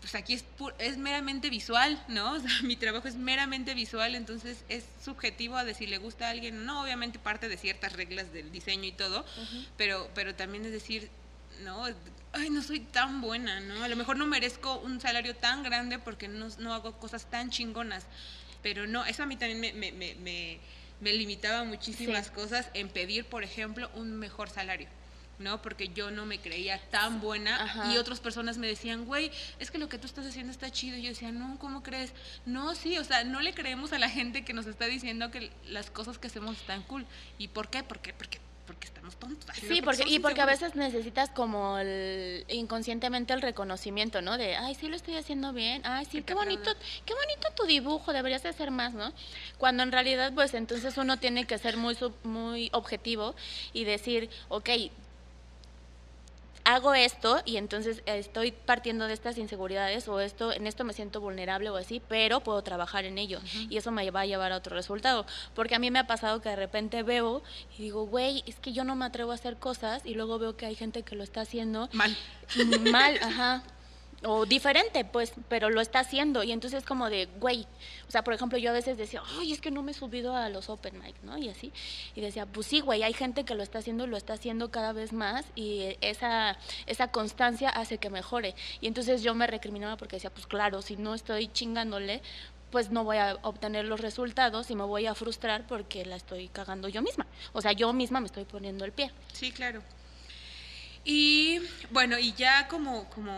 S2: pues aquí es, es meramente visual, ¿no? [LAUGHS] O sea, mi trabajo es meramente visual, entonces es subjetivo a de si le gusta a alguien o no, obviamente parte de ciertas reglas del diseño y todo, pero, pero también es decir, ¿no? ay, no soy tan buena, ¿no? A lo mejor no merezco un salario tan grande porque no, no hago cosas tan chingonas. Pero no, eso a mí también me, me, me, me, me limitaba muchísimas
S1: Sí.
S2: cosas en pedir, por ejemplo, un mejor salario. ¿No? Porque yo no me creía tan buena
S1: Ajá.
S2: y otras personas me decían, güey, es que lo que tú estás haciendo está chido. Y yo decía, no, ¿cómo crees? No, sí, o sea, no le creemos a la gente que nos está diciendo que las cosas que hacemos están cool. ¿Y por qué? Porque, porque, porque estamos tontos.
S1: Sí, porque, y porque a veces necesitas como el, inconscientemente el reconocimiento, ¿no? De, ay, sí lo estoy haciendo bien, ay, sí, qué bonito, qué bonito tu dibujo, deberías de hacer más, ¿no? Cuando en realidad, pues entonces uno tiene que ser muy, sub- muy objetivo y decir, ok, hago esto y entonces estoy partiendo de estas inseguridades o esto en esto me siento vulnerable o así, pero puedo trabajar en ello y eso me va a llevar a otro resultado, porque a mí me ha pasado que de repente veo y digo, güey, es que yo no me atrevo a hacer cosas y luego veo que hay gente que lo está haciendo
S2: Mal.
S1: mal, ajá. O diferente, pues, pero lo está haciendo. Y entonces como de, güey, o sea, por ejemplo, yo a veces decía, ay, es que no me he subido a los open mic, ¿no? Y así. Y decía, pues sí, güey, hay gente que lo está haciendo y lo está haciendo cada vez más y esa, esa constancia hace que mejore. Y entonces yo me recriminaba porque decía, pues claro, si no estoy chingándole, pues no voy a obtener los resultados y me voy a frustrar porque la estoy cagando yo misma. O sea, yo misma me estoy poniendo el pie.
S2: Sí, claro. Y bueno, y ya como, como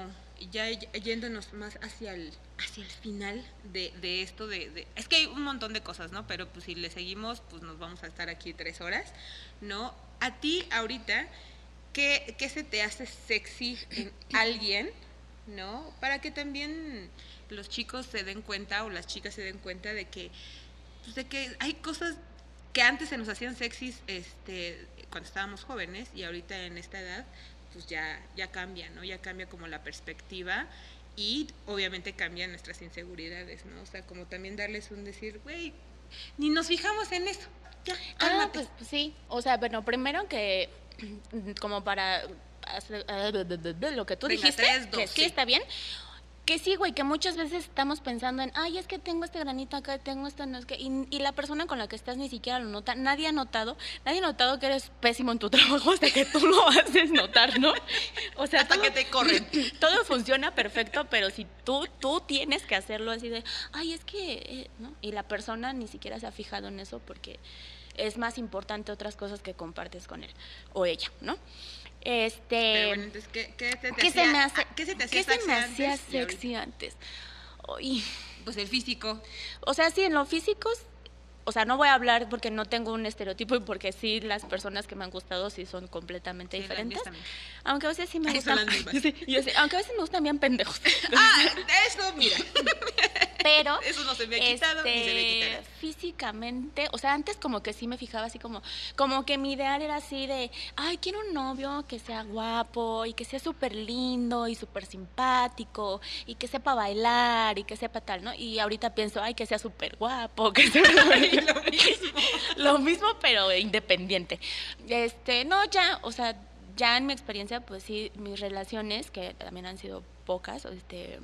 S2: ya yéndonos más hacia el, hacia el final de, de esto, de, de- es que hay un montón de cosas, ¿no? Pero pues si le seguimos, pues nos vamos a estar aquí tres horas, ¿no? A ti ahorita, ¿qué, qué se te hace sexy en [COUGHS] alguien, ¿no? Para que también los chicos se den cuenta o las chicas se den cuenta de que, pues, de que hay cosas que antes se nos hacían sexys este, cuando estábamos jóvenes y ahorita en esta edad pues ya, ya cambia, ¿no? Ya cambia como la perspectiva y obviamente cambian nuestras inseguridades, ¿no? O sea, como también darles un decir, güey, ni nos fijamos en eso. Ya,
S1: Ah,
S2: cálmate.
S1: pues pues sí. O sea, bueno, primero que como para hacer ah, lo que tú dijiste,
S2: tres, dos,
S1: que sí
S2: sí.
S1: está bien. Que sí, güey, que muchas veces estamos pensando en, ay, es que tengo este granito acá, tengo esta, no es que, y, y la persona con la que estás ni siquiera lo nota, nadie ha notado, nadie ha notado que eres pésimo en tu [LAUGHS] trabajo hasta que tú lo haces notar, ¿no? O sea,
S2: Hasta
S1: todo-
S2: que te corren. [LAUGHS]
S1: todo funciona perfecto, pero si tú, tú tienes que hacerlo así de, ay, es que, eh", ¿no? Y la persona ni siquiera se ha fijado en eso porque es más importante otras cosas que compartes con él o ella, ¿no? Este,
S2: Pero bueno, entonces, ¿qué, qué se te
S1: ¿qué se
S2: hacía-
S1: me hace?
S2: ¿Qué se te hacía
S1: ¿qué se
S2: sexy
S1: me hacía
S2: antes
S1: sexy antes?
S2: Pues el físico.
S1: o sea, sí, en lo físico, o sea, no voy a hablar porque no tengo un estereotipo y porque sí, las personas que me han gustado sí son completamente
S2: Sí,
S1: diferentes. Aunque a veces sí me
S2: son
S1: gustan.
S2: las mismas. [LAUGHS]
S1: Sí, yo sé, aunque a veces me gustan bien pendejos.
S2: Ah, eso, mira. [LAUGHS]
S1: Pero [LAUGHS]
S2: Eso no se me ha quitado ni se me quitará.
S1: este, físicamente, o sea, antes como que sí me fijaba así como, como que mi ideal era así de, ay, quiero un novio que sea guapo y que sea súper lindo y súper simpático y que sepa bailar y que sepa tal, ¿no? Y ahorita pienso, ay, que sea súper guapo, [LAUGHS] que sea
S2: Ay, lo mismo. [LAUGHS]
S1: lo mismo, pero independiente. Este, no, ya, o sea, ya en mi experiencia, pues sí, mis relaciones, que también han sido pocas, este,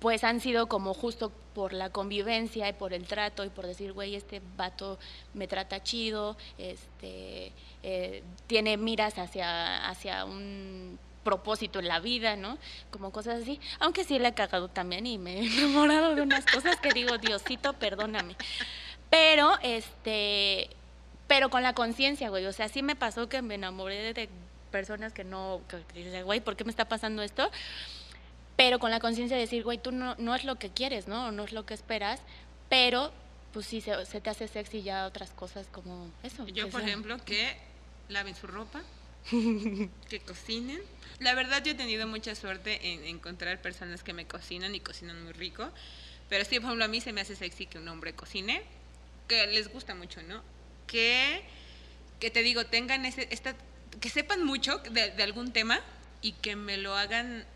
S1: pues han sido como justo por la convivencia y por el trato y por decir, güey, este vato me trata chido, este, eh, tiene miras hacia, hacia un propósito en la vida, ¿no? Como cosas así. Aunque sí le he cagado también y me he enamorado de unas cosas que digo, Diosito, perdóname. Pero, este, pero con la conciencia, güey. O sea, sí me pasó que me enamoré de personas que no, que, güey, ¿por qué me está pasando esto? Pero con la conciencia de decir, güey, tú no, no es lo que quieres, ¿no? O no es lo que esperas, pero pues sí se, se te hace sexy ya otras cosas como eso.
S2: Yo, por
S1: sea-
S2: ejemplo, que laven su ropa, [LAUGHS] que cocinen. La verdad, yo he tenido mucha suerte en encontrar personas que me cocinan y cocinan muy rico. Pero sí, por ejemplo, a mí se me hace sexy que un hombre cocine, que les gusta mucho, ¿no? Que, que te digo, tengan ese, esta, que sepan mucho de, de algún tema y que me lo hagan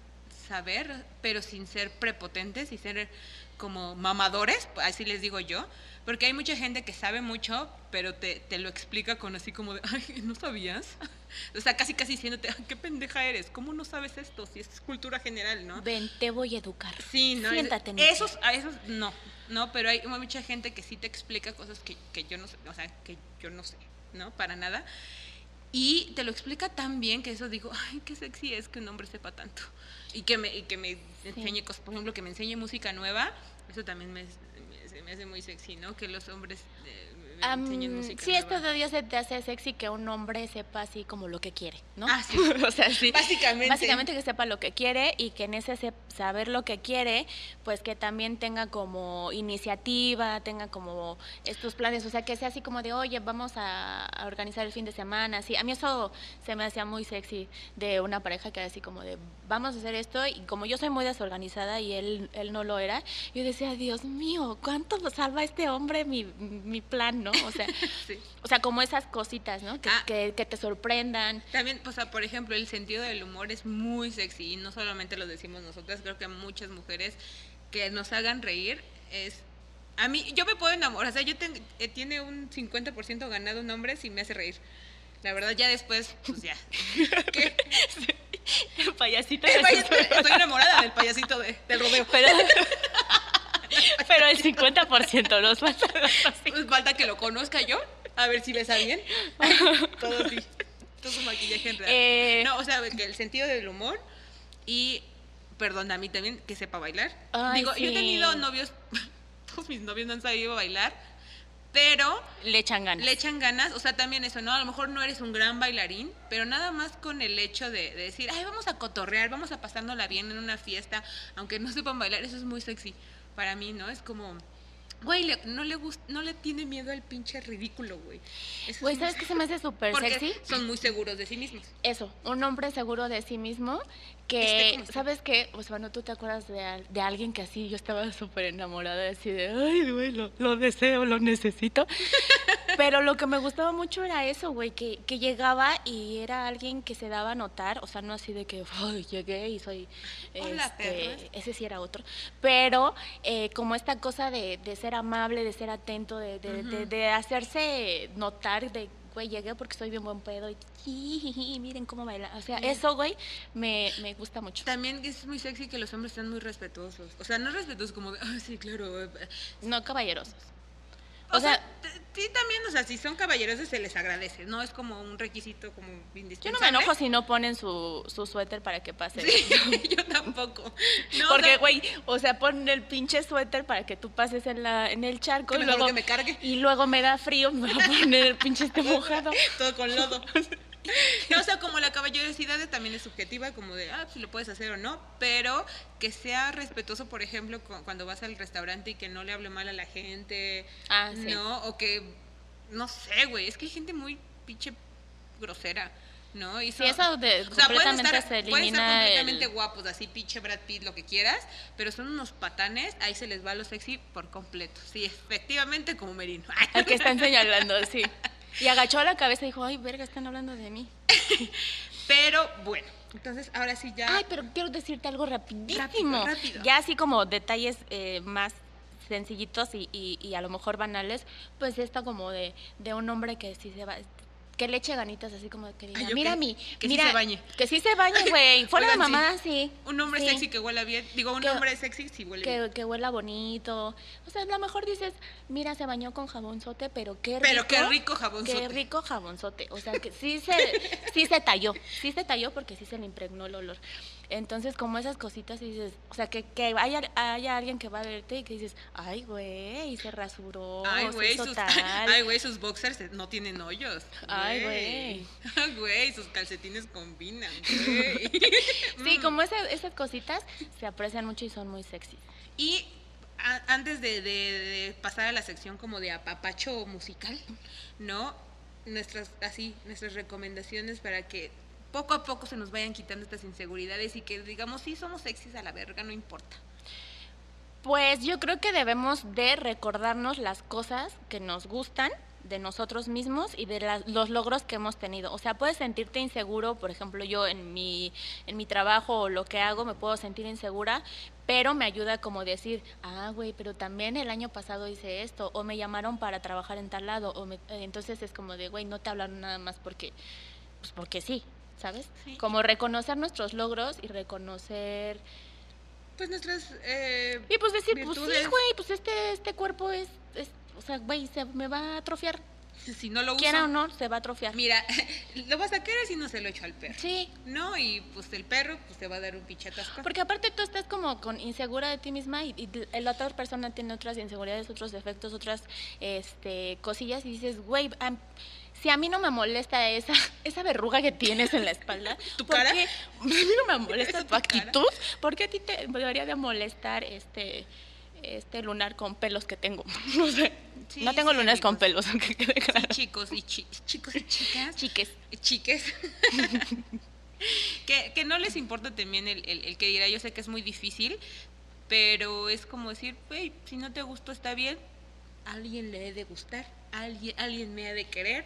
S2: saber, pero sin ser prepotentes y ser como mamadores, así les digo yo, porque hay mucha gente que sabe mucho, pero te, te lo explica con así como de, [LAUGHS] ay, ¿no sabías? [LAUGHS] O sea, casi casi diciéndote, "Ay, qué pendeja eres, ¿cómo no sabes esto? Si es cultura general, ¿no?
S1: Ven, te voy a educar.
S2: Sí, no.
S1: Siéntate.
S2: esos, a esos no, no, pero hay mucha gente que sí te explica cosas que, que yo no sé, o sea, que yo no sé, ¿no? Para nada. Y te lo explica tan bien que eso digo, ay, qué sexy es que un hombre sepa tanto. Y que me, y que me enseñe cosas, por ejemplo, que me enseñe música nueva, eso también me, me, me hace muy sexy, ¿no? Que los hombres eh, música
S1: sí, esto de Dios se te hace sexy que un hombre sepa así como lo que quiere, ¿no?
S2: Ah, sí. [LAUGHS]
S1: o sea, sí.
S2: Básicamente.
S1: Básicamente que sepa lo que quiere y que en ese se- saber lo que quiere, pues que también tenga como iniciativa, tenga como estos planes, o sea, que sea así como de, oye, vamos a, a organizar el fin de semana, así. A mí eso se me hacía muy sexy de una pareja que era así como de, vamos a hacer esto y como yo soy muy desorganizada y él, él no lo era, yo decía, Dios mío, ¿cuánto salva este hombre mi, mi plan, no? O sea, [LAUGHS]
S2: Sí.
S1: o sea, como esas cositas, ¿no? Que,
S2: Ah.
S1: que, que te sorprendan.
S2: También, o sea, por ejemplo, el sentido del humor es muy sexy y no solamente lo decimos nosotras, creo que muchas mujeres que nos hagan reír es... A mí, yo me puedo enamorar, o sea, yo tengo, eh, tiene un 50% ganado un hombre si me hace reír. La verdad, ya después, pues ya. [LAUGHS] ¿Qué?
S1: El payasito.
S2: El payasito- estoy enamorada del payasito de- del rodeo.
S1: Pero, [LAUGHS] pero el 50% nos falta.
S2: Pues falta que lo conozca yo, a ver si besa bien. Todo sí. Todo su maquillaje en real.
S1: Eh,
S2: No, o sea, que el sentido del humor y, perdón, a mí también, que sepa bailar.
S1: Ay,
S2: Digo, yo he tenido novios, [LAUGHS] todos mis novios no han sabido bailar, pero
S1: Le echan ganas.
S2: le echan ganas, o sea, también eso, ¿no? A lo mejor no eres un gran bailarín, pero nada más con el hecho de, de decir, ay, vamos a cotorrear, vamos a pasárnosla bien en una fiesta, aunque no sepan bailar, eso es muy sexy para mí, ¿no? Es como, güey, le- no le gusta, no le tiene miedo al pinche ridículo, güey. Eso
S1: Güey, ¿sabes qué se me hace súper sexy?
S2: son muy seguros de sí mismos.
S1: Eso, un hombre seguro de sí mismo que. ¿sabes qué? O sea, tú te acuerdas de, de alguien que así, yo estaba súper enamorada, así de, ay, güey, lo, lo deseo, lo necesito. [LAUGHS] Pero lo que me gustaba mucho era eso, güey, que, que llegaba y era alguien que se daba a notar, o sea, no así de que, [LAUGHS] ay, llegué y soy,
S2: Hola,
S1: este, ese sí era otro, pero eh, como esta cosa de, de ser amable, de ser atento, de, de,
S2: Ujú.
S1: de hacerse notar de, güey, llegué porque soy bien buen pedo y jijiji, miren cómo baila. O sea,
S2: Sí.
S1: eso, güey, me, me gusta mucho.
S2: También es muy sexy que los hombres sean muy respetuosos. O sea, no respetuosos como ah, sí, claro. eh,
S1: No caballerosos.
S2: O,
S1: O
S2: sea, sí también, o sea, si son caballerosos se les agradece. No es como un requisito como
S1: Yo
S2: indispensable.
S1: no me enojo si no ponen su, su suéter para que pase.
S2: Sí, [LAUGHS] yo tampoco. No,
S1: Porque, güey, o sea, ponen el pinche suéter para que tú pases en, la, en el charco y luego,
S2: que me cargue.
S1: y luego me da frío, me va a poner el pinche este mojado. [LAUGHS]
S2: Todo con lodo. [LAUGHS] [LAUGHS] No, o sea, como la caballerosidad también es subjetiva, como de, ah, si lo puedes hacer o no, pero que sea respetuoso, por ejemplo, cu- cuando vas al restaurante y que no le hable mal a la gente,
S1: Ah, sí.
S2: ¿no? O que, no sé, güey, es que hay gente muy pinche grosera, ¿no? Y
S1: Sí, eso de,
S2: o sea, pueden
S1: completamente
S2: estar,
S1: se
S2: pueden estar completamente
S1: el-
S2: guapos, así pinche Brad Pitt, lo que quieras, pero son unos patanes, ahí se les va lo sexy por completo. Sí, efectivamente como Merino.
S1: al que están señalando, sí. [LAUGHS] Y agachó la cabeza y dijo, ay, verga, están hablando de mí. [LAUGHS]
S2: Pero bueno, entonces ahora sí ya...
S1: Ay, pero quiero decirte algo rapidísimo.
S2: Rápido, rápido.
S1: Ya así como detalles eh, más sencillitos y, y- y a lo mejor banales, pues esta como de, de un hombre que sí se va, que le eche ganitas así como de que diga,
S2: Ay,
S1: mira mi,
S2: que sí
S1: mira,
S2: se bañe".
S1: que sí se bañe, güey, [LAUGHS] fuera de
S2: Oigan, sí.
S1: mamada, sí.
S2: Un hombre
S1: Sí.
S2: sexy que huela bien. Digo, un
S1: Que-
S2: hombre sexy sí huele bien.
S1: Que, que huela bonito. O sea, a lo mejor dices, mira, se bañó con jabonzote, pero qué rico.
S2: Pero qué rico jabonzote.
S1: Qué rico jabonzote. O sea, que sí [LAUGHS] se, sí se talló. Sí se talló porque sí se le impregnó el olor. Entonces, como esas cositas, y dices, o sea, que, que haya, haya alguien que va a verte y que dices, ay, güey, se rasuró,
S2: Ay, güey, sus, [LAUGHS] ay, güey, sus boxers no tienen hoyos.
S1: Ay,
S2: Ay, [LAUGHS] Güey, sus calcetines combinan, [LAUGHS] güey.
S1: Sí,
S2: Mm.
S1: como esas, esas cositas se aprecian mucho y son muy sexy.
S2: Y a- antes de, de- de pasar a la sección como de apapacho musical, ¿no? Nuestras, así, nuestras recomendaciones para que poco a poco se nos vayan quitando estas inseguridades y que digamos, sí, somos sexys a la verga, no importa.
S1: Pues yo creo que debemos de recordarnos las cosas que nos gustan de nosotros mismos y de las- los logros que hemos tenido. O sea, puedes sentirte inseguro, por ejemplo, yo en mi, en mi trabajo o lo que hago me puedo sentir insegura, pero me ayuda como decir, ah, güey, pero también el año pasado hice esto, o me llamaron para trabajar en tal lado, o me- entonces es como de, güey, no te hablaron nada más porque, pues porque sí, ¿sabes?
S2: Sí.
S1: Como reconocer nuestros logros y reconocer
S2: Pues nuestras... eh,
S1: y pues decir, pues sí, güey, pues este, este cuerpo es, es o sea, güey, se me va a atrofiar.
S2: Si no lo uso,
S1: quiera o no, se va a atrofiar.
S2: mira, [LAUGHS] lo vas a querer si no se lo echo al perro.
S1: Sí,
S2: ¿No? Y pues el perro pues te va a dar un pinche
S1: porque aparte tú estás como con insegura de ti misma y, y la otra persona tiene otras inseguridades, otros defectos, otras este, cosillas y dices, güey, am- si a mí no me molesta esa, [LAUGHS] esa verruga que tienes en la espalda, [LAUGHS]
S2: ¿Tu
S1: ¿por
S2: cara?
S1: qué- [LAUGHS] a mí no me molesta
S2: ¿Esa
S1: tu
S2: cara?
S1: actitud, ¿por qué a ti te debería de molestar este, este lunar con pelos que tengo? No sé,
S2: Sí,
S1: no tengo
S2: sí,
S1: lunares con
S2: amigos.
S1: pelos, que quede claro.
S2: Chicos y chi- chicos y chicas.
S1: Chiques.
S2: chiques. que, que no les importa también el, el- el que dirá, yo sé que es muy difícil, pero es como decir, güey, si no te gustó está bien, alguien le he de gustar, alguien, alguien me ha de querer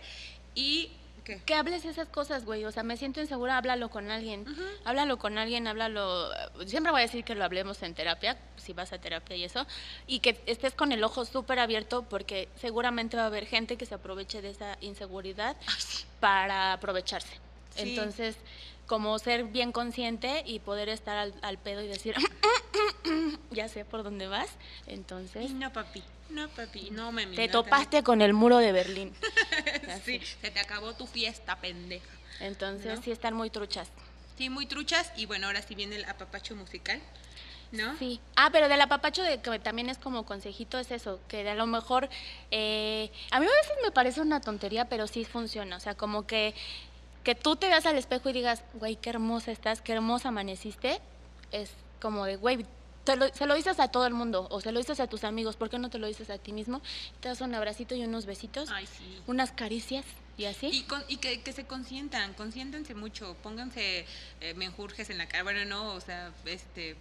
S2: y ¿qué?
S1: Que hables esas cosas, güey. O sea, me siento insegura, háblalo con alguien.
S2: Ujú.
S1: Háblalo con alguien, háblalo. Siempre voy a decir que lo hablemos en terapia, si vas a terapia y eso. Y que estés con el ojo súper abierto, porque seguramente va a haber gente que se aproveche de esa inseguridad para aprovecharse.
S2: Sí.
S1: Entonces, como ser bien consciente y poder estar al, al pedo y decir, [CLEARS THROAT] ya sé por dónde vas. Entonces,
S2: No, papi, no, papi, no, mami.
S1: te
S2: no,
S1: topaste con el muro de Berlín. [LAUGHS]
S2: Sí, se te acabó tu fiesta, pendeja.
S1: Entonces,
S2: ¿No?
S1: sí están muy truchas.
S2: Sí, muy truchas y bueno, ahora sí viene el apapacho musical, ¿no?
S1: Sí. Ah, pero del apapacho de que también es como consejito es eso, que de a lo mejor eh, a mí a veces me parece una tontería, pero sí funciona. O sea, como que que tú te veas al espejo y digas, güey, qué hermosa estás, qué hermosa amaneciste, es como de, güey, te lo- se lo dices a todo el mundo o se lo dices a tus amigos, ¿por qué no te lo dices a ti mismo? Te das un abracito y unos besitos,
S2: Ay, sí.
S1: unas caricias y así.
S2: Y, con- y que, que se consientan, consiéntanse mucho, pónganse eh, menjurjes en la cara, bueno, no, o sea, este,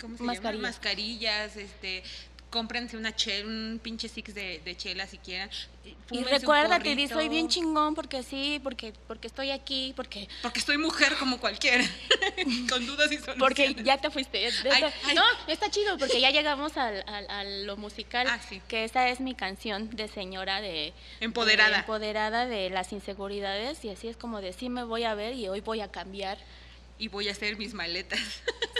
S2: ¿cómo se
S1: Mascarillas.
S2: llama? Mascarillas, este, cómprense una chela, un pinche six de, de chela si quieren.
S1: y recuérdate, di, soy bien chingón porque sí, porque porque estoy aquí, porque
S2: Porque soy mujer como cualquiera, [LAUGHS] con dudas y soluciones.
S1: Porque ya te fuiste.
S2: Ay, ay.
S1: No, está chido porque ya llegamos al, al- a lo musical.
S2: Ah, sí.
S1: Que esa es mi canción de señora de...
S2: Empoderada.
S1: de empoderada de las inseguridades y así es como de sí me voy a ver y hoy voy a cambiar.
S2: Y voy a hacer mis maletas.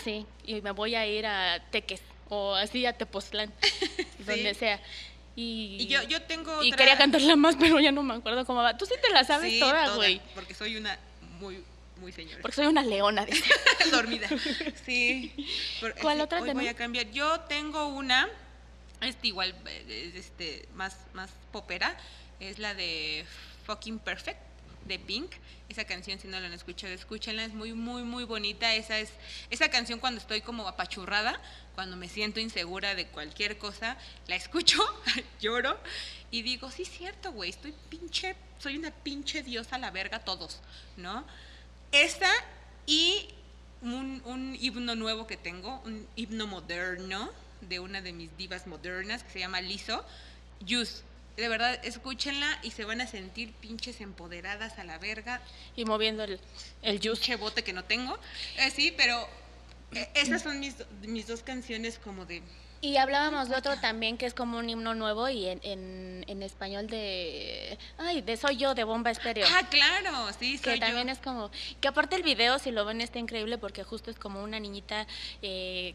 S1: Sí, y me voy a ir a Teques o así a Tepoztlán, [LAUGHS] donde sea. Y,
S2: Y yo, yo tengo
S1: y
S2: otra-
S1: quería cantarla más, [LAUGHS] pero ya no me acuerdo cómo va. Tú sí te la sabes
S2: Sí,
S1: toda, güey.
S2: Porque soy una muy, muy señora.
S1: Porque soy una leona. [LAUGHS]
S2: dormida. Sí.
S1: ¿Cuál
S2: sí,
S1: otra
S2: hoy voy a cambiar. Yo tengo una, este igual, eh, es este, más, más popera, es la de Fucking Perfect de Pink. Esa canción, si no la han escuchado, escúchenla, es muy, muy, muy bonita. Esa es, esa canción cuando estoy como apachurrada, cuando me siento insegura de cualquier cosa, la escucho, [LAUGHS] lloro y digo, sí, cierto, güey, estoy pinche, soy una pinche diosa a la verga todos, ¿no? Esta y un, un himno nuevo que tengo, un himno moderno de una de mis divas modernas que se llama Lizo, Yus. De verdad, escúchenla y se van a sentir pinches empoderadas a la verga.
S1: Y moviendo el, el juice.
S2: Pinche bote que no tengo. Eh, sí, pero eh, esas son mis, mis dos canciones como de...
S1: Y hablábamos de otro también que es como un himno nuevo y en, en, en español de... Ay, de Soy Yo, de Bomba Estéreo.
S2: Ah, claro, sí,
S1: que
S2: soy
S1: también
S2: yo.
S1: es como... Que aparte el video, si lo ven, está increíble porque justo es como una niñita... Eh,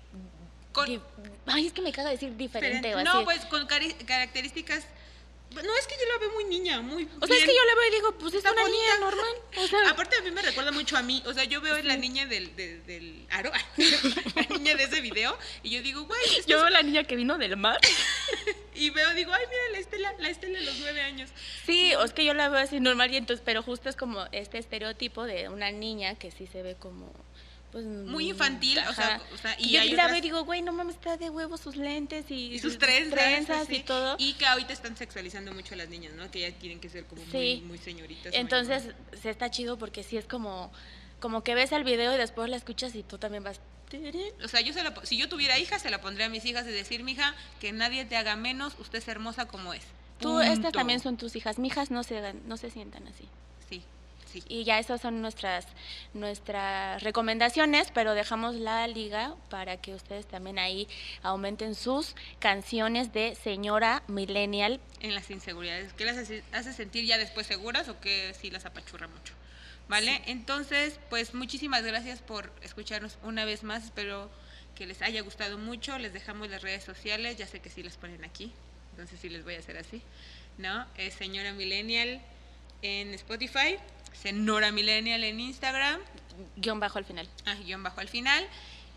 S2: Con-
S1: di- ay, es que me caga decir diferente o así.
S2: No, pues con cari- características... No, es que yo la veo muy niña, muy...
S1: o sea, es que yo le veo y digo, pues es
S2: Está
S1: una
S2: bonita.
S1: niña normal. O sea,
S2: Aparte a mí me recuerda mucho a mí, o sea, yo veo la niña del, del, del aro, [LAUGHS] la niña de ese video, y yo digo, güey,
S1: yo
S2: es-
S1: veo la niña que vino del mar. [LAUGHS]
S2: y veo, digo, ay, mira la Estela, la Estela de los nueve años.
S1: Sí, o es que yo la veo así normal y entonces, pero justo es como este estereotipo de una niña que sí se ve como pues
S2: Muy infantil, o sea, o sea,
S1: y,
S2: y
S1: yo
S2: hay
S1: la
S2: otras-
S1: veo y digo, güey, no mames, está de huevos sus lentes y,
S2: Y sus trenzas,
S1: y todo.
S2: Y que ahorita están sexualizando mucho a las niñas, ¿no? Que ya quieren que ser como
S1: Sí.
S2: muy, muy señoritas.
S1: Entonces, se está chido porque sí es como como que ves el video y después la escuchas y tú también vas.
S2: O sea, yo se la si yo tuviera hijas, se la pondría a mis hijas y decir, mija, que nadie te haga menos, usted es hermosa como es.
S1: Tú estas también son tus hijas, mijas no se no se sientan así.
S2: Sí, sí.
S1: Y ya esas son nuestras nuestras recomendaciones, pero dejamos la liga para que ustedes también ahí aumenten sus canciones de señora millennial.
S2: en las inseguridades. ¿Qué las hace, sentir ya después seguras o que sí las apachurra mucho? ¿Vale? Entonces, pues muchísimas gracias por escucharnos una vez más. Espero que les haya gustado mucho. Les dejamos las redes sociales. Ya sé que sí las ponen aquí. entonces sí les voy a hacer así, ¿no? Es señora millennial en Spotify, Senora millennial en Instagram,
S1: Guión bajo al final.
S2: ah, guion bajo al final.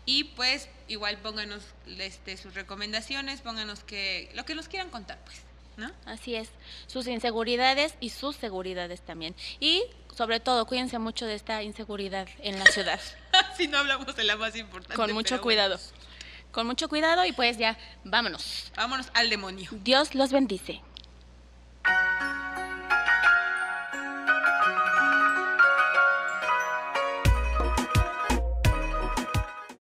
S2: Y pues igual pónganos este, sus recomendaciones, pónganos que, lo que nos quieran contar, pues, ¿no?
S1: Así es. Sus inseguridades y sus seguridades también. Y sobre todo, cuídense mucho de esta inseguridad en la ciudad. [LAUGHS]
S2: si no hablamos de la más importante.
S1: Con mucho
S2: pero
S1: cuidado.
S2: bueno.
S1: Con mucho cuidado y pues ya, vámonos.
S2: Vámonos al demonio.
S1: Dios los bendice.